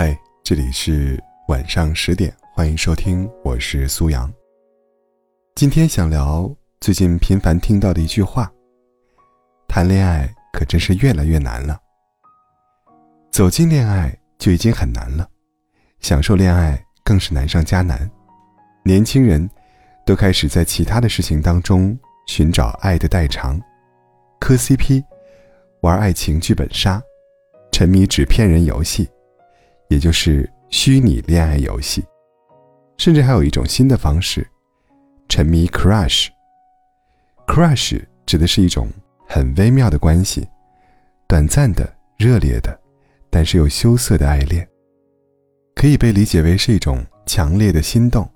嗨，这里是晚上十点，欢迎收听，我是苏阳。今天想聊最近频繁听到的一句话：谈恋爱可真是越来越难了。走进恋爱就已经很难了，享受恋爱更是难上加难。年轻人都开始在其他的事情当中寻找爱的代偿，磕 CP，玩爱情剧本杀，沉迷纸片人游戏。也就是虚拟恋爱游戏，甚至还有一种新的方式，沉迷 crush。crush 指的是一种很微妙的关系，短暂的、热烈的，但是又羞涩的爱恋，可以被理解为是一种强烈的心动，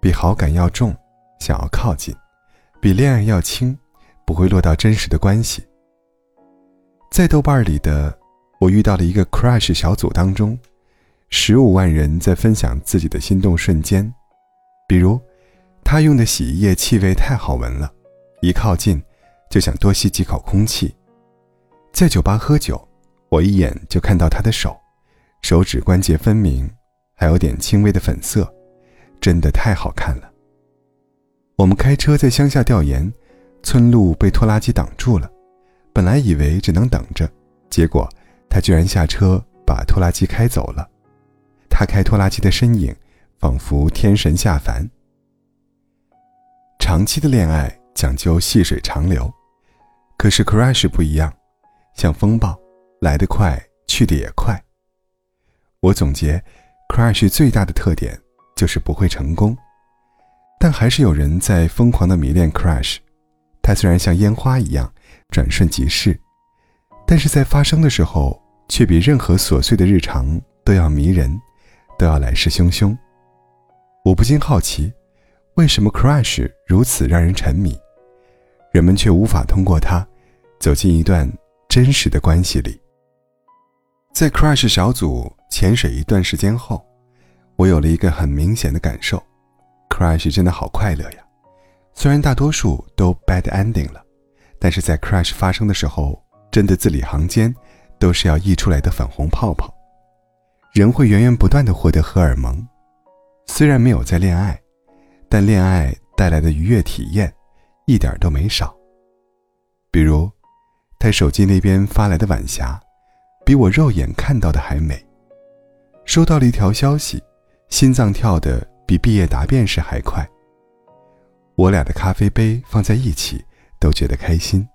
比好感要重，想要靠近，比恋爱要轻，不会落到真实的关系。在豆瓣里的。我遇到了一个 crush 小组当中，十五万人在分享自己的心动瞬间，比如，他用的洗衣液气味太好闻了，一靠近就想多吸几口空气。在酒吧喝酒，我一眼就看到他的手，手指关节分明，还有点轻微的粉色，真的太好看了。我们开车在乡下调研，村路被拖拉机挡住了，本来以为只能等着，结果。他居然下车把拖拉机开走了，他开拖拉机的身影，仿佛天神下凡。长期的恋爱讲究细水长流，可是 crush 不一样，像风暴，来得快，去得也快。我总结，crush 最大的特点就是不会成功，但还是有人在疯狂的迷恋 crush。他虽然像烟花一样转瞬即逝。但是在发生的时候，却比任何琐碎的日常都要迷人，都要来势汹汹。我不禁好奇，为什么 crush 如此让人沉迷，人们却无法通过它走进一段真实的关系里？在 crush 小组潜水一段时间后，我有了一个很明显的感受：crush 真的好快乐呀！虽然大多数都 bad ending 了，但是在 crush 发生的时候。真的字里行间，都是要溢出来的粉红泡泡。人会源源不断的获得荷尔蒙，虽然没有在恋爱，但恋爱带来的愉悦体验，一点都没少。比如，他手机那边发来的晚霞，比我肉眼看到的还美。收到了一条消息，心脏跳的比毕业答辩时还快。我俩的咖啡杯放在一起，都觉得开心，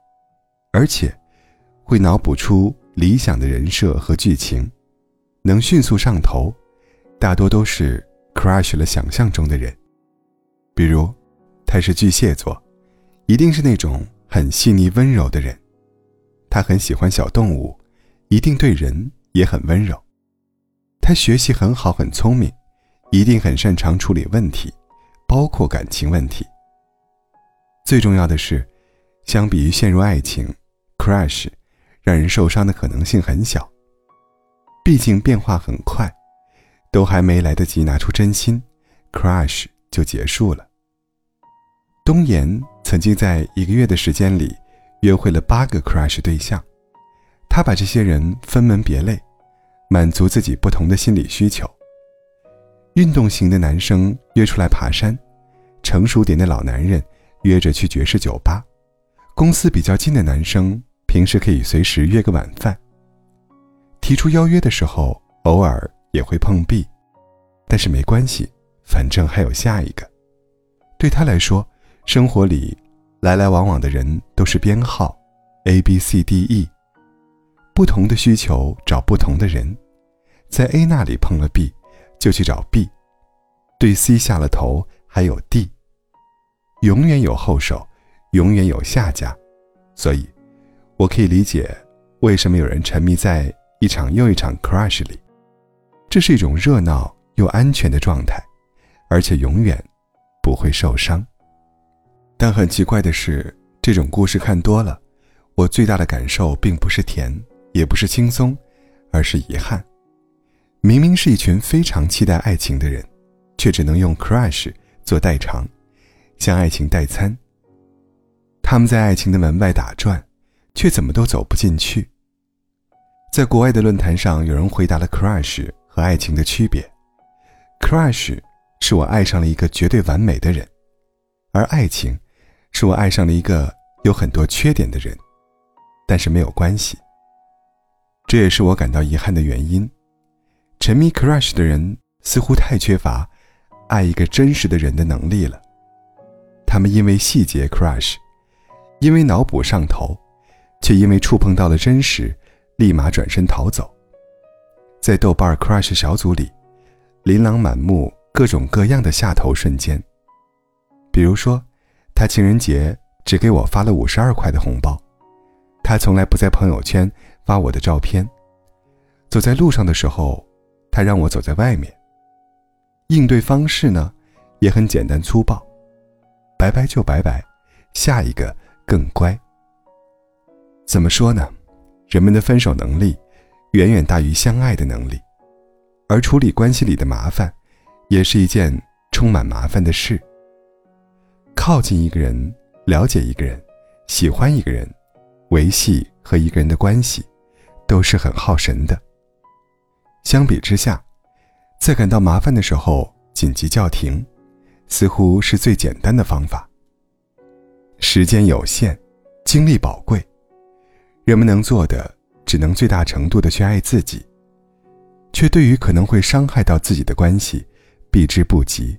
而且。会脑补出理想的人设和剧情，能迅速上头，大多都是 crush 了想象中的人。比如，他是巨蟹座，一定是那种很细腻温柔的人。他很喜欢小动物，一定对人也很温柔。他学习很好，很聪明，一定很擅长处理问题，包括感情问题。最重要的是，相比于陷入爱情，crush。让人受伤的可能性很小，毕竟变化很快，都还没来得及拿出真心，crush 就结束了。东岩曾经在一个月的时间里，约会了八个 crush 对象，他把这些人分门别类，满足自己不同的心理需求。运动型的男生约出来爬山，成熟点的老男人约着去爵士酒吧，公司比较近的男生。平时可以随时约个晚饭。提出邀约的时候，偶尔也会碰壁，但是没关系，反正还有下一个。对他来说，生活里来来往往的人都是编号，A B C D E，不同的需求找不同的人，在 A 那里碰了壁，就去找 B，对 C 下了头，还有 D，永远有后手，永远有下家，所以。我可以理解，为什么有人沉迷在一场又一场 crush 里，这是一种热闹又安全的状态，而且永远不会受伤。但很奇怪的是，这种故事看多了，我最大的感受并不是甜，也不是轻松，而是遗憾。明明是一群非常期待爱情的人，却只能用 crush 做代偿，向爱情代餐。他们在爱情的门外打转。却怎么都走不进去。在国外的论坛上，有人回答了 crush 和爱情的区别。Crush 是我爱上了一个绝对完美的人，而爱情是我爱上了一个有很多缺点的人。但是没有关系。这也是我感到遗憾的原因。沉迷 crush 的人似乎太缺乏爱一个真实的人的能力了。他们因为细节 crush，因为脑补上头，却因为触碰到了真实，立马转身逃走。在豆瓣 crush 小组里，琳琅满目各种各样的下头瞬间。比如说，他情人节只给我发了五十二块的红包，他从来不在朋友圈发我的照片。走在路上的时候。他让我走在外面。应对方式呢，也很简单粗暴，拜拜就拜拜，下一个更乖。怎么说呢？人们的分手能力远远大于相爱的能力，而处理关系里的麻烦，也是一件充满麻烦的事。靠近一个人，了解一个人，喜欢一个人，维系和一个人的关系，都是很耗神的。相比之下，在感到麻烦的时候紧急叫停，似乎是最简单的方法。时间有限，精力宝贵，人们能做的只能最大程度的去爱自己，却对于可能会伤害到自己的关系避之不及。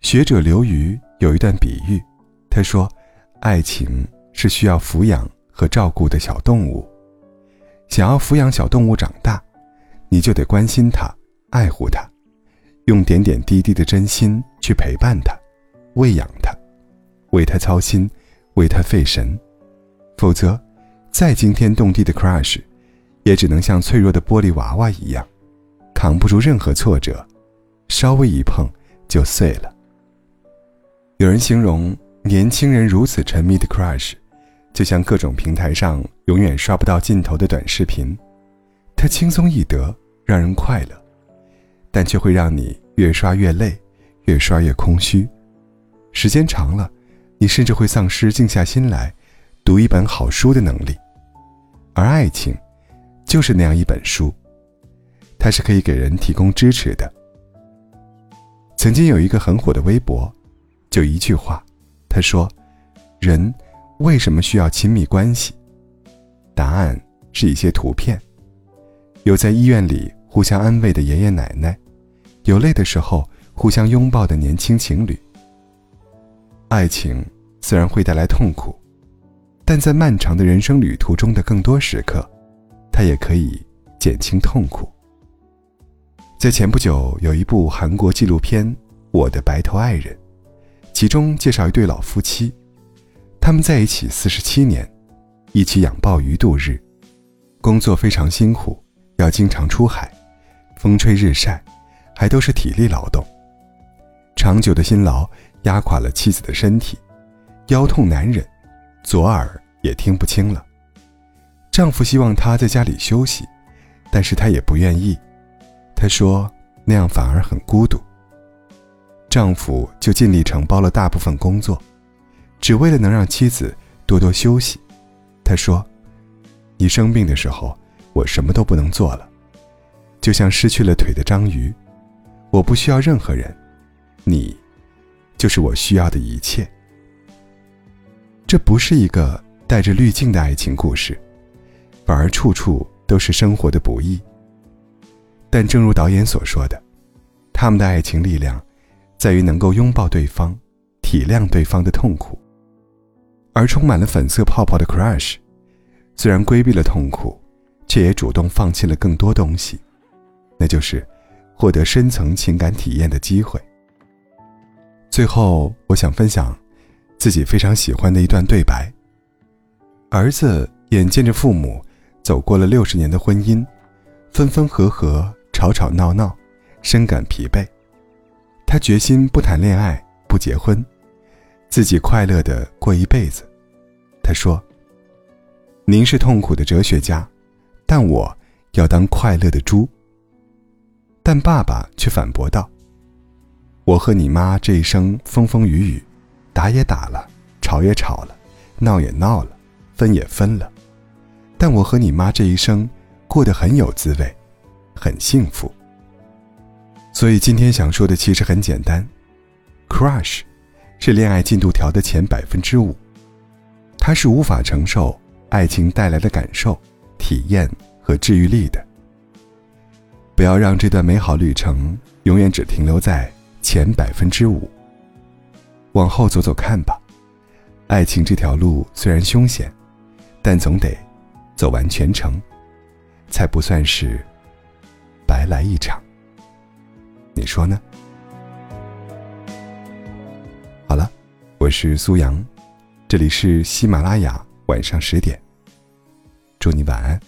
学者刘瑜有一段比喻，他说：“爱情是需要抚养和照顾的小动物，想要抚养小动物长大。”你就得关心它，爱护它，用点点滴滴的真心去陪伴它，喂养它，为它操心，为它费神。否则，再惊天动地的 crush，也只能像脆弱的玻璃娃娃一样，扛不住任何挫折，稍微一碰就碎了。有人形容年轻人如此沉迷的 crush，就像各种平台上永远刷不到尽头的短视频，它轻松易得。让人快乐，但却会让你越刷越累，越刷越空虚。时间长了，你甚至会丧失静下心来读一本好书的能力。而爱情，就是那样一本书，它是可以给人提供支持的。曾经有一个很火的微博，就一句话，他说：“人为什么需要亲密关系？”答案是一些图片。有在医院里互相安慰的爷爷奶奶，有累的时候互相拥抱的年轻情侣。爱情虽然会带来痛苦，但在漫长的人生旅途中的更多时刻，它也可以减轻痛苦。在前不久有一部韩国纪录片《我的白头爱人》，其中介绍一对老夫妻，他们在一起四十七年，一起养鲍鱼度日，工作非常辛苦。要经常出海，风吹日晒，还都是体力劳动。长久的辛劳压垮了妻子的身体，腰痛难忍，左耳也听不清了。丈夫希望她在家里休息，但是她也不愿意。她说那样反而很孤独。丈夫就尽力承包了大部分工作，只为了能让妻子多多休息。他说：“你生病的时候。”我什么都不能做了，就像失去了腿的章鱼。我不需要任何人，你，就是我需要的一切。这不是一个带着滤镜的爱情故事，反而处处都是生活的不易。但正如导演所说的，他们的爱情力量，在于能够拥抱对方，体谅对方的痛苦。而充满了粉色泡泡的 crush，虽然规避了痛苦。却也主动放弃了更多东西，那就是获得深层情感体验的机会。最后，我想分享自己非常喜欢的一段对白：儿子眼见着父母走过了六十年的婚姻，分分合合，吵吵闹闹，深感疲惫。他决心不谈恋爱，不结婚，自己快乐的过一辈子。他说：“您是痛苦的哲学家。”但我要当快乐的猪。但爸爸却反驳道：“我和你妈这一生风风雨雨，打也打了，吵也吵了，闹也闹了，分也分了。但我和你妈这一生过得很有滋味，很幸福。所以今天想说的其实很简单，crush 是恋爱进度条的前百分之五，它是无法承受爱情带来的感受、体验和治愈力的。不要让这段美好旅程永远只停留在前百分之五，往后走走看吧。爱情这条路虽然凶险，但总得走完全程，才不算是白来一场。你说呢？好了，我是苏阳，这里是喜马拉雅，晚上十点，祝你晚安。